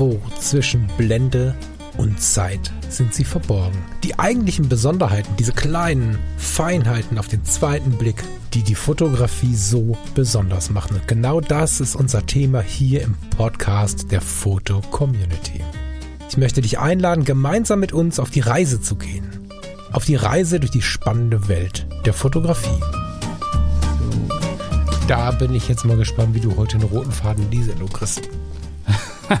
Irgendwo zwischen Blende und Zeit sind sie verborgen. Die eigentlichen Besonderheiten, diese kleinen Feinheiten auf den zweiten Blick, die die Fotografie so besonders machen. Und genau das ist unser Thema hier im Podcast der Foto Community. Ich möchte dich einladen, gemeinsam mit uns auf die Reise zu gehen. Auf die Reise durch die spannende Welt der Fotografie. Da bin ich jetzt mal gespannt, wie du heute einen roten Faden in die Sendung kriegst.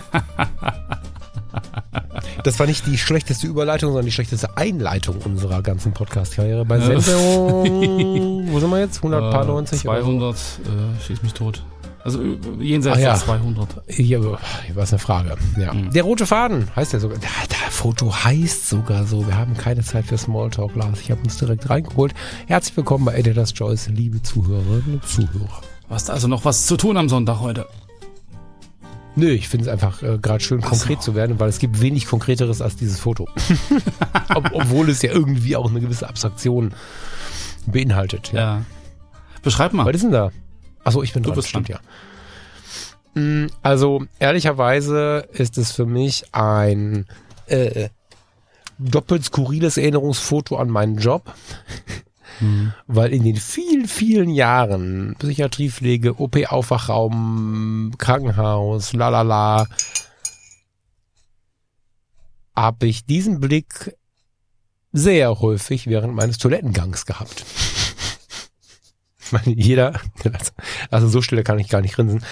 Das war nicht die schlechteste Überleitung, sondern die schlechteste Einleitung unserer ganzen Podcast-Karriere. Bei Sendung, wo sind wir jetzt? 190? Äh, 200, äh, schieß mich tot. Also äh, jenseits Ach ja. der 200. Hier, hier war es eine Frage. Ja. Mhm. Der rote Faden heißt ja sogar. Der, der Foto heißt sogar so. Wir haben keine Zeit für Smalltalk, Lars. Ich habe uns direkt reingeholt. Herzlich willkommen bei Editors Choice, liebe Zuhörerinnen und Zuhörer. Hast also noch was zu tun am Sonntag heute? Nö, ich finde es einfach äh, gerade schön, konkret zu werden, weil es gibt wenig Konkreteres als dieses Foto. Ob, obwohl es ja irgendwie auch eine gewisse Abstraktion beinhaltet. Ja. Ja. Beschreib mal. Was ist denn da? Achso, ich bin Du dran, bist stimmt ja. Mm, Also, ehrlicherweise ist es für mich ein äh, doppelt skurriles Erinnerungsfoto an meinen Job, Weil in den vielen, vielen Jahren Psychiatriepflege, OP-Aufwachraum, Krankenhaus, lalala, habe ich diesen Blick sehr häufig während meines Toilettengangs gehabt. Ich meine, jeder, also so stille kann ich gar nicht grinsen,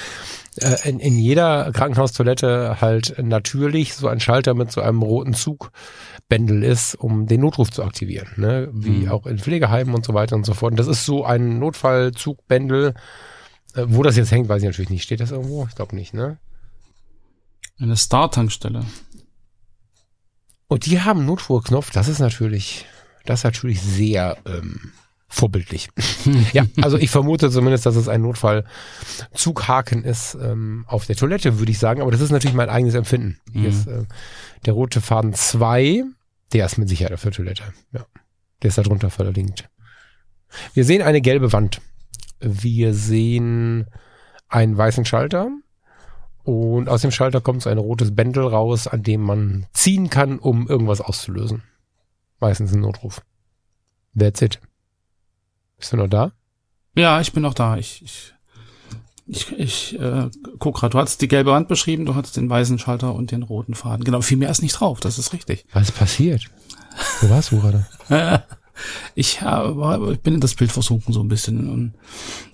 äh, in, in jeder Krankenhaustoilette halt natürlich so ein Schalter mit so einem roten Zugbändel ist, um den Notruf zu aktivieren, ne? wie Mhm. auch in Pflegeheimen und so weiter und so fort. Und das ist so ein Notfallzugbändel. Äh, wo das jetzt hängt, weiß ich natürlich nicht. Steht das irgendwo? Ich glaube nicht, ne? Eine Star-Tankstelle. Und die haben einen Notfallknopf. Das ist natürlich, das ist natürlich sehr ähm, vorbildlich. ja, also ich vermute zumindest, dass es ein Notfallzughaken ist ähm, auf der Toilette, würde ich sagen. Aber das ist natürlich mein eigenes Empfinden. Hier Mhm. ist äh, der rote Faden 2, der ist mit Sicherheit auf der Toilette. Ja, der ist da drunter verlinkt. Wir sehen eine gelbe Wand. Wir sehen einen weißen Schalter. Und aus dem Schalter kommt so ein rotes Bändel raus, an dem man ziehen kann, um irgendwas auszulösen. Meistens ein Notruf. That's it. Bist du noch da? Ja, ich bin noch da. Ich, ich, ich, ich äh, guck gerade. Du hattest die gelbe Wand beschrieben, du hattest den weißen Schalter und den roten Faden. Genau, viel mehr ist nicht drauf, das ist richtig. Was passiert? Wo warst du gerade? Ich, äh, ich bin in das Bild versunken so ein bisschen. Und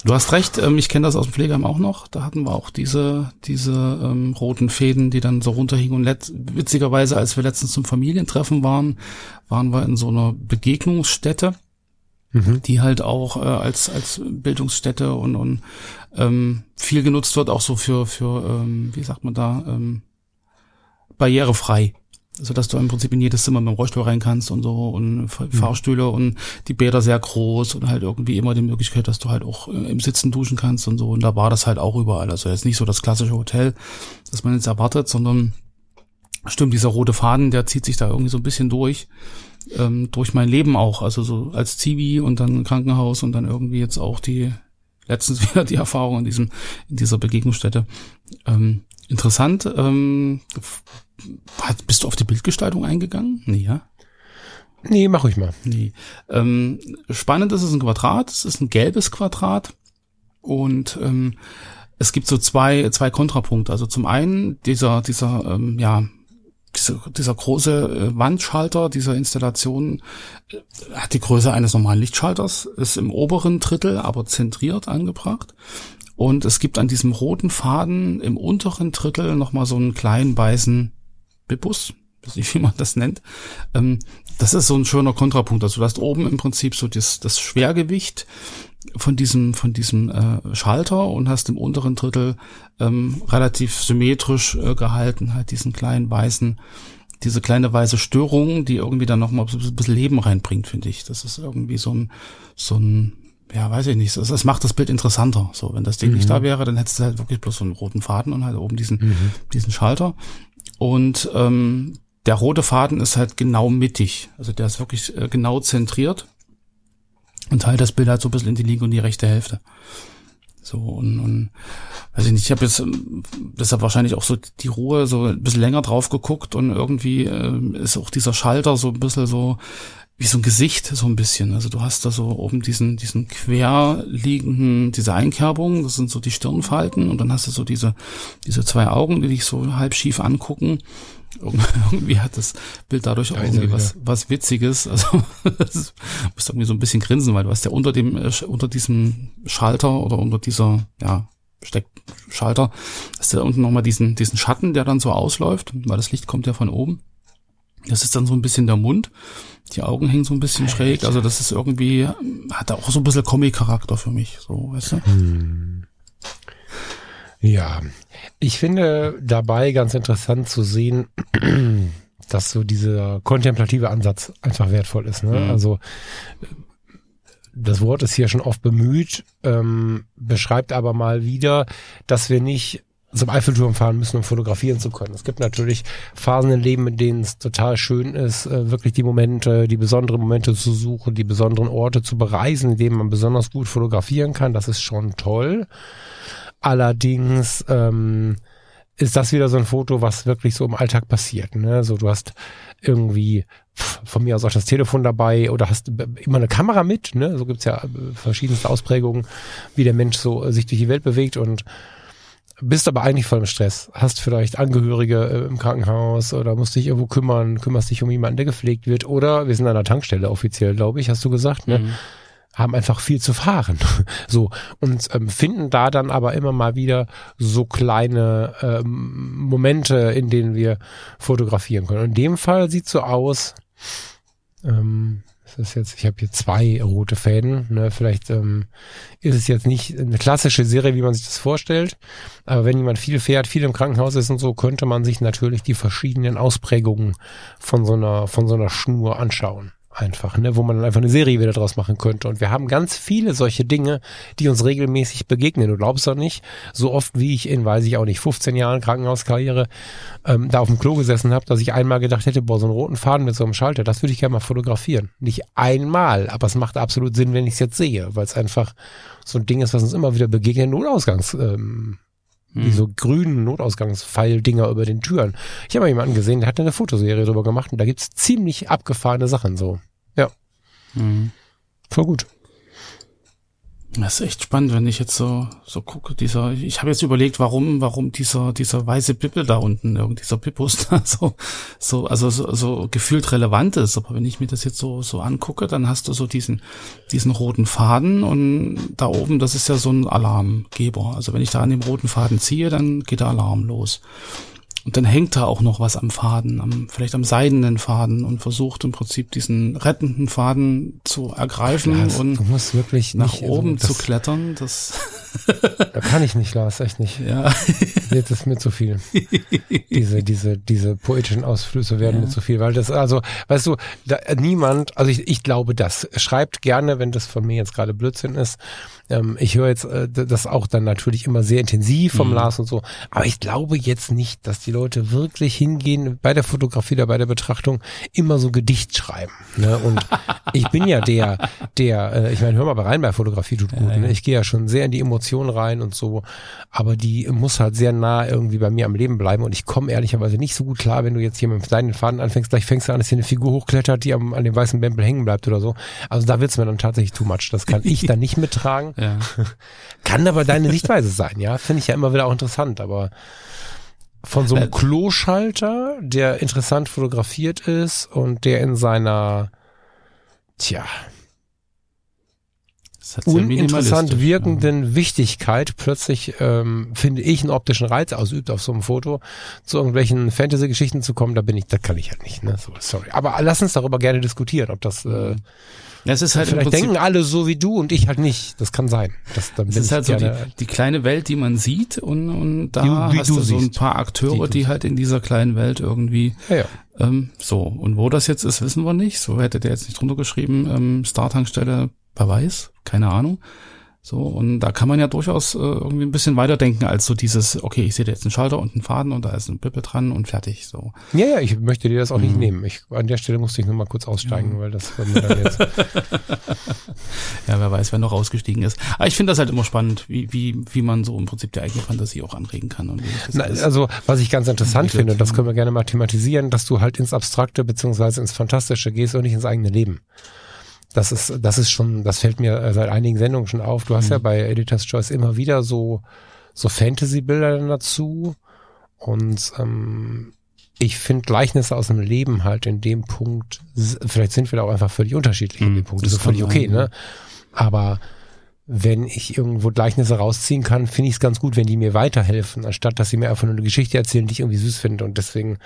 du hast recht, ähm, ich kenne das aus dem Pflegeheim auch noch. Da hatten wir auch diese, diese ähm, roten Fäden, die dann so runterhingen. Und let witzigerweise, als wir letztens zum Familientreffen waren, waren wir in so einer Begegnungsstätte, Mhm. die halt auch äh, als, als Bildungsstätte und, und ähm, viel genutzt wird, auch so für, für ähm, wie sagt man da, ähm, barrierefrei. So dass du im Prinzip in jedes Zimmer mit dem Rollstuhl rein kannst und so und Fahr- Fahrstühle und die Bäder sehr groß und halt irgendwie immer die Möglichkeit, dass du halt auch äh, im Sitzen duschen kannst und so. Und da war das halt auch überall. Also jetzt nicht so das klassische Hotel, das man jetzt erwartet, sondern stimmt, dieser rote Faden, der zieht sich da irgendwie so ein bisschen durch, ähm, durch mein Leben auch. Also so als Zivi und dann Krankenhaus und dann irgendwie jetzt auch die, letztens wieder die Erfahrung in diesem, in dieser Begegnungsstätte. Ähm, interessant, ähm, hat, bist du auf die Bildgestaltung eingegangen? Nee, ja? Nee, mach ruhig mal. Nee. Ähm, spannend ist es ein Quadrat, es ist ein gelbes Quadrat und ähm, es gibt so zwei, zwei Kontrapunkte. Also zum einen dieser, dieser, ähm, ja, dieser, dieser große äh, Wandschalter dieser Installation äh, hat die Größe eines normalen Lichtschalters, ist im oberen Drittel, aber zentriert angebracht. Und es gibt an diesem roten Faden im unteren Drittel nochmal so einen kleinen weißen Bibus, weiß nicht, wie man das nennt. Ähm, das ist so ein schöner Kontrapunkt. Also du hast oben im Prinzip so das, das Schwergewicht von diesem, von diesem äh, Schalter und hast im unteren Drittel ähm, relativ symmetrisch äh, gehalten, halt diesen kleinen weißen, diese kleine weiße Störung, die irgendwie dann nochmal so ein bisschen Leben reinbringt, finde ich. Das ist irgendwie so ein, so ein, ja, weiß ich nicht, das macht das Bild interessanter. So, wenn das Ding nicht da wäre, dann hättest du halt wirklich bloß so einen roten Faden und halt oben diesen, diesen Schalter. Und ähm, der rote Faden ist halt genau mittig. Also der ist wirklich äh, genau zentriert und teilt das Bild halt so ein bisschen in die linke und die rechte Hälfte. So, und, und weiß ich nicht, ich habe jetzt deshalb wahrscheinlich auch so die Ruhe so ein bisschen länger drauf geguckt und irgendwie äh, ist auch dieser Schalter so ein bisschen so wie so ein Gesicht, so ein bisschen. Also du hast da so oben diesen, diesen quer liegenden, diese Einkerbung, das sind so die Stirnfalten und dann hast du so diese, diese zwei Augen, die dich so halb schief angucken. Irgendwie hat das Bild dadurch auch irgendwie was, was Witziges. Also das musst irgendwie so ein bisschen grinsen, weil du hast ja unter dem, äh, unter diesem Schalter oder unter dieser, ja, Steckschalter, hast du da unten nochmal diesen, diesen Schatten, der dann so ausläuft, weil das Licht kommt ja von oben. Das ist dann so ein bisschen der Mund. Die Augen hängen so ein bisschen schräg. Also das ist irgendwie, hat auch so ein bisschen Comic-Charakter für mich, so, weißt du? Hm. Ja, ich finde dabei ganz interessant zu sehen, dass so dieser kontemplative Ansatz einfach wertvoll ist. Ne? Mhm. Also das Wort ist hier schon oft bemüht, ähm, beschreibt aber mal wieder, dass wir nicht zum Eiffelturm fahren müssen, um fotografieren zu können. Es gibt natürlich Phasen im Leben, in denen es total schön ist, äh, wirklich die Momente, die besonderen Momente zu suchen, die besonderen Orte zu bereisen, in denen man besonders gut fotografieren kann. Das ist schon toll. Allerdings ähm, ist das wieder so ein Foto, was wirklich so im Alltag passiert. Ne? So, du hast irgendwie von mir aus auch das Telefon dabei oder hast immer eine Kamera mit. Ne? So gibt's ja äh, verschiedenste Ausprägungen, wie der Mensch so äh, sich durch die Welt bewegt und bist aber eigentlich voll im Stress. Hast vielleicht Angehörige äh, im Krankenhaus oder musst dich irgendwo kümmern, kümmerst dich um jemanden, der gepflegt wird. Oder wir sind an der Tankstelle offiziell, glaube ich, hast du gesagt, ne? Mhm. Haben einfach viel zu fahren. so. Und ähm, finden da dann aber immer mal wieder so kleine ähm, Momente, in denen wir fotografieren können. Und in dem Fall sieht so aus, ähm, das ist jetzt, ich habe hier zwei rote Fäden. Ne? Vielleicht ähm, ist es jetzt nicht eine klassische Serie, wie man sich das vorstellt. Aber wenn jemand viel fährt, viel im Krankenhaus ist und so, könnte man sich natürlich die verschiedenen Ausprägungen von so einer, von so einer Schnur anschauen einfach, ne, wo man dann einfach eine Serie wieder draus machen könnte. Und wir haben ganz viele solche Dinge, die uns regelmäßig begegnen. Du glaubst doch nicht, so oft wie ich in, weiß ich auch nicht, 15 Jahren Krankenhauskarriere ähm, da auf dem Klo gesessen habe, dass ich einmal gedacht hätte, boah, so einen roten Faden mit so einem Schalter, das würde ich gerne mal fotografieren. Nicht einmal, aber es macht absolut Sinn, wenn ich es jetzt sehe, weil es einfach so ein Ding ist, was uns immer wieder begegnet, Notausgangs, ähm, wie hm. so grünen Notausgangspfeil-Dinger über den Türen. Ich habe mal jemanden gesehen, der hat eine Fotoserie drüber gemacht und da gibt's ziemlich abgefahrene Sachen so. Ja. Mhm. Voll gut. Das ist echt spannend, wenn ich jetzt so so gucke. Dieser, ich habe jetzt überlegt, warum warum dieser dieser weiße Pippel da unten, irgendwie dieser Pippus da so so also so, so gefühlt relevant ist. Aber wenn ich mir das jetzt so so angucke, dann hast du so diesen diesen roten Faden und da oben, das ist ja so ein Alarmgeber. Also wenn ich da an dem roten Faden ziehe, dann geht der Alarm los. Und dann hängt da auch noch was am Faden, am, vielleicht am seidenen Faden und versucht im Prinzip diesen rettenden Faden zu ergreifen Lars, und du musst wirklich nach nicht, oben also, zu klettern. Das da kann ich nicht, Lars, echt nicht. Ja. Jetzt ist mir zu viel. Diese, diese, diese poetischen Ausflüsse werden ja. mir zu viel, weil das, also, weißt du, da, niemand, also ich, ich glaube das, schreibt gerne, wenn das von mir jetzt gerade Blödsinn ist, ähm, ich höre jetzt äh, das auch dann natürlich immer sehr intensiv vom mhm. Lars und so. Aber ich glaube jetzt nicht, dass die Leute wirklich hingehen bei der Fotografie oder bei der Betrachtung immer so Gedicht schreiben. Ne? Und ich bin ja der, der, äh, ich meine, hör mal rein bei Fotografie tut gut. Ja, ne? Ich gehe ja schon sehr in die Emotionen rein und so. Aber die muss halt sehr nah irgendwie bei mir am Leben bleiben. Und ich komme ehrlicherweise nicht so gut klar, wenn du jetzt hier mit deinen Faden anfängst, gleich fängst du an, dass hier eine Figur hochklettert, die am, an dem weißen Bämpel hängen bleibt oder so. Also da wird's mir dann tatsächlich too much. Das kann ich dann nicht mittragen. Ja. Kann aber deine Sichtweise sein, ja. Finde ich ja immer wieder auch interessant, aber von so einem äh, Kloschalter, der interessant fotografiert ist und der in seiner, tja, uninteressant wirkenden ja. Wichtigkeit plötzlich, ähm, finde ich, einen optischen Reiz ausübt auf so einem Foto, zu irgendwelchen Fantasy-Geschichten zu kommen, da bin ich, das kann ich halt nicht, ne? So, sorry. Aber lass uns darüber gerne diskutieren, ob das äh, das ist halt Vielleicht denken alle so wie du und ich halt nicht. Das kann sein. Das, dann das ist halt so die, die, kleine Welt, die man sieht und, und da wie hast du, so ein paar Akteure, die, die halt in dieser kleinen Welt irgendwie ja, ja. Ähm, so. Und wo das jetzt ist, wissen wir nicht. So hätte der jetzt nicht drunter geschrieben, ähm, Startankstelle, wer weiß, keine Ahnung. So, und da kann man ja durchaus äh, irgendwie ein bisschen weiterdenken als so dieses, okay, ich sehe da jetzt einen Schalter und einen Faden und da ist ein Pippe dran und fertig. So. Ja, ja, ich möchte dir das auch mhm. nicht nehmen. Ich, an der Stelle musste ich nur mal kurz aussteigen, ja. weil das dann jetzt. ja, wer weiß, wer noch rausgestiegen ist. Aber ich finde das halt immer spannend, wie, wie, wie man so im Prinzip die eigene Fantasie auch anregen kann. Und Na, also, was ich ganz interessant finde, und das können wir gerne mal thematisieren, dass du halt ins Abstrakte beziehungsweise ins Fantastische gehst und nicht ins eigene Leben. Das ist, das ist schon, das fällt mir seit einigen Sendungen schon auf. Du hast mhm. ja bei Editor's Choice immer wieder so, so Fantasy-Bilder dazu. Und ähm, ich finde Gleichnisse aus dem Leben halt in dem Punkt, vielleicht sind wir da auch einfach völlig unterschiedlich mhm, in dem Punkt. Das, das ist völlig okay, ne? Aber wenn ich irgendwo Gleichnisse rausziehen kann, finde ich es ganz gut, wenn die mir weiterhelfen, anstatt dass sie mir einfach nur eine Geschichte erzählen, die ich irgendwie süß finde. Und deswegen,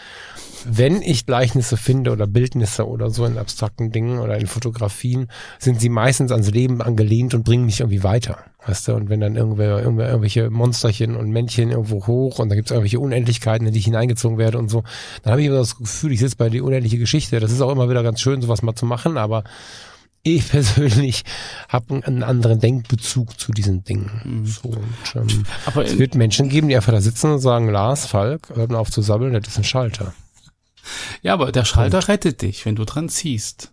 wenn ich Gleichnisse finde oder Bildnisse oder so in abstrakten Dingen oder in Fotografien, sind sie meistens ans Leben angelehnt und bringen mich irgendwie weiter. Weißt du, und wenn dann irgendwer, irgendwer irgendwelche Monsterchen und Männchen irgendwo hoch und da gibt es irgendwelche Unendlichkeiten, in die ich hineingezogen werde und so, dann habe ich immer das Gefühl, ich sitze bei die unendliche Geschichte. Das ist auch immer wieder ganz schön, sowas mal zu machen, aber ich persönlich habe einen anderen Denkbezug zu diesen Dingen. Mhm. So, und, ähm, Aber es wird Menschen geben, die einfach da sitzen und sagen, Lars, Falk, hör auf zu sabbeln, das ist ein Schalter. Ja, aber der Schalter und, rettet dich, wenn du dran ziehst.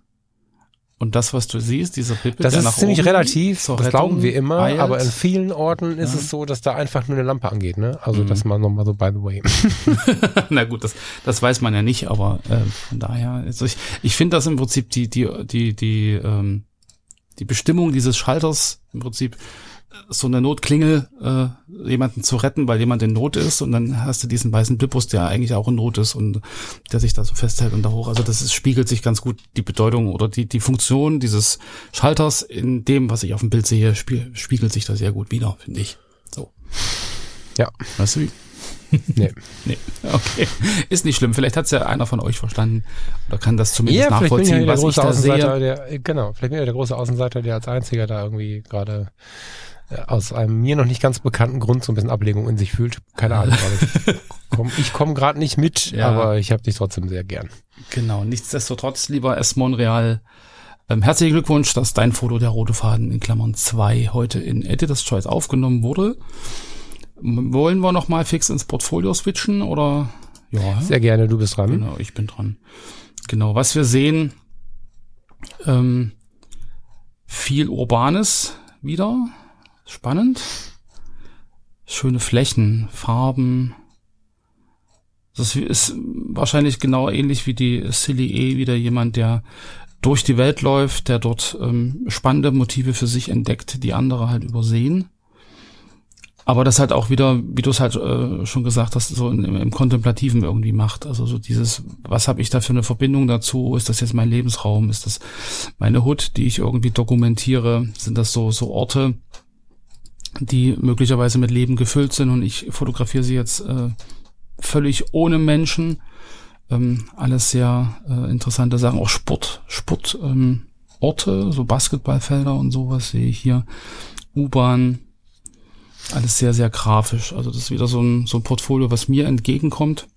Und das, was du siehst, dieser Pippe, das ist ziemlich relativ, das glauben wir immer, eilt. aber in vielen Orten ist ja. es so, dass da einfach nur eine Lampe angeht, ne? Also mhm. das mal nochmal so by the way. Na gut, das, das weiß man ja nicht, aber äh, von daher, also ich, ich finde das im Prinzip die, die, die, die, ähm, die Bestimmung dieses Schalters im Prinzip so eine Notklingel äh, jemanden zu retten, weil jemand in Not ist und dann hast du diesen weißen Blippus, der eigentlich auch in Not ist und der sich da so festhält und da hoch. Also das ist, spiegelt sich ganz gut die Bedeutung oder die, die Funktion dieses Schalters in dem, was ich auf dem Bild sehe, spiel, spiegelt sich da sehr gut wieder, finde ich. So. Ja. Weißt du wie? Nee. nee. Okay. Ist nicht schlimm. Vielleicht hat es ja einer von euch verstanden oder kann das zumindest ja, nachvollziehen, ja was ich da sehe. Der, genau, vielleicht bin ich der große Außenseiter, der als einziger da irgendwie gerade äh, aus einem mir noch nicht ganz bekannten Grund so ein bisschen Ablegung in sich fühlt. Keine Ahnung. ich komme komm gerade nicht mit, ja. aber ich habe dich trotzdem sehr gern. Genau, nichtsdestotrotz, lieber S. Monreal, ähm, herzlichen Glückwunsch, dass dein Foto der rote Faden in Klammern 2 heute in Editor's Choice aufgenommen wurde. Wollen wir noch mal fix ins Portfolio switchen oder? Ja. Sehr gerne, du bist dran. Genau, ich bin dran. Genau, was wir sehen, ähm, viel Urbanes wieder, Spannend. Schöne Flächen, Farben. Das ist wahrscheinlich genau ähnlich wie die Silly E, wieder jemand, der durch die Welt läuft, der dort ähm, spannende Motive für sich entdeckt, die andere halt übersehen. Aber das halt auch wieder, wie du es halt äh, schon gesagt hast, so in, im, Kontemplativen irgendwie macht. Also so dieses, was habe ich da für eine Verbindung dazu? Ist das jetzt mein Lebensraum? Ist das meine Hut, die ich irgendwie dokumentiere? Sind das so, so Orte, die möglicherweise mit Leben gefüllt sind und ich fotografiere sie jetzt äh, völlig ohne Menschen. Ähm, alles sehr äh, interessante Sachen, auch Sport, Sport, ähm, Orte, so Basketballfelder und sowas sehe ich hier. U-Bahn, alles sehr, sehr grafisch. Also das ist wieder so ein, so ein Portfolio, was mir entgegenkommt,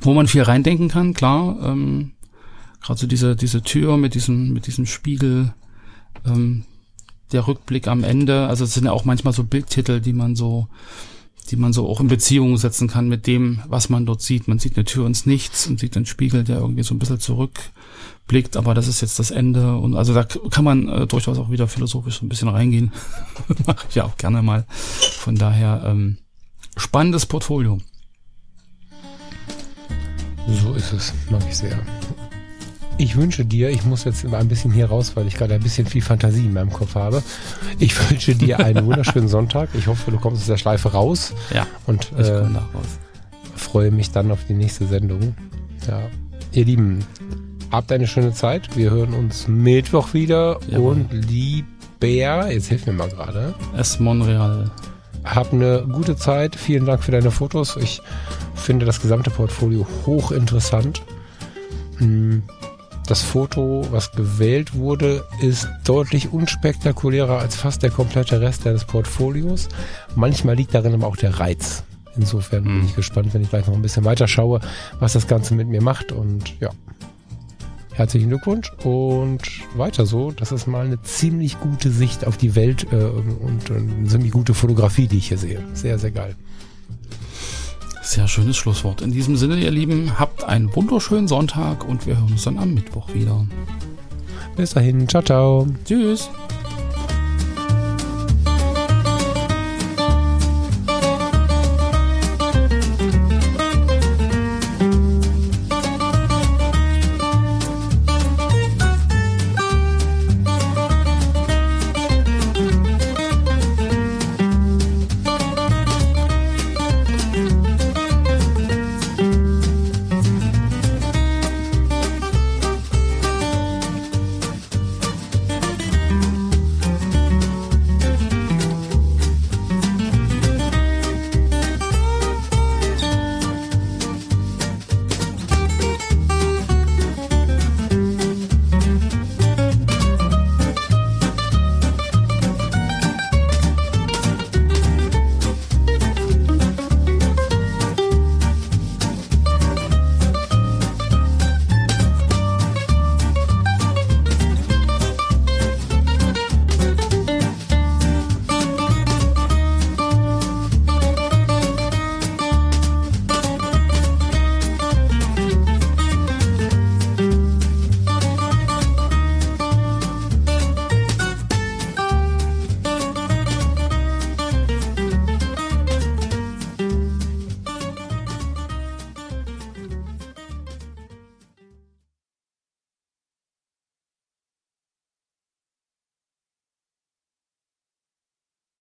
wo man viel reindenken kann, klar. Ähm, Gerade so diese, diese Tür mit diesem, mit diesem Spiegel, ähm, der Rückblick am Ende. Also es sind ja auch manchmal so Bildtitel, die man so, die man so auch in Beziehung setzen kann mit dem, was man dort sieht. Man sieht eine Tür ins Nichts und sieht einen Spiegel, der irgendwie so ein bisschen zurückblickt, aber das ist jetzt das Ende. Und also da kann man äh, durchaus auch wieder philosophisch so ein bisschen reingehen. Mache ich ja auch gerne mal. Von daher ähm, spannendes Portfolio. So ist es, mag ich sehr. Ich wünsche dir, ich muss jetzt mal ein bisschen hier raus, weil ich gerade ein bisschen viel Fantasie in meinem Kopf habe. Ich wünsche dir einen wunderschönen Sonntag. Ich hoffe, du kommst aus der Schleife raus. Ja. Und ich äh, raus. freue mich dann auf die nächste Sendung. Ja. Ihr Lieben, habt eine schöne Zeit. Wir hören uns Mittwoch wieder. Jawohl. Und lieber, jetzt hilf mir mal gerade. Es Monreal. Hab eine gute Zeit. Vielen Dank für deine Fotos. Ich finde das gesamte Portfolio hochinteressant. Hm. Das Foto, was gewählt wurde, ist deutlich unspektakulärer als fast der komplette Rest deines Portfolios. Manchmal liegt darin aber auch der Reiz. Insofern bin hm. ich gespannt, wenn ich gleich noch ein bisschen weiter schaue, was das Ganze mit mir macht. Und ja, Herzlichen Glückwunsch und weiter so. Das ist mal eine ziemlich gute Sicht auf die Welt äh, und eine ziemlich gute Fotografie, die ich hier sehe. Sehr, sehr geil. Sehr schönes Schlusswort. In diesem Sinne, ihr Lieben, habt einen wunderschönen Sonntag und wir hören uns dann am Mittwoch wieder. Bis dahin. Ciao, ciao. Tschüss.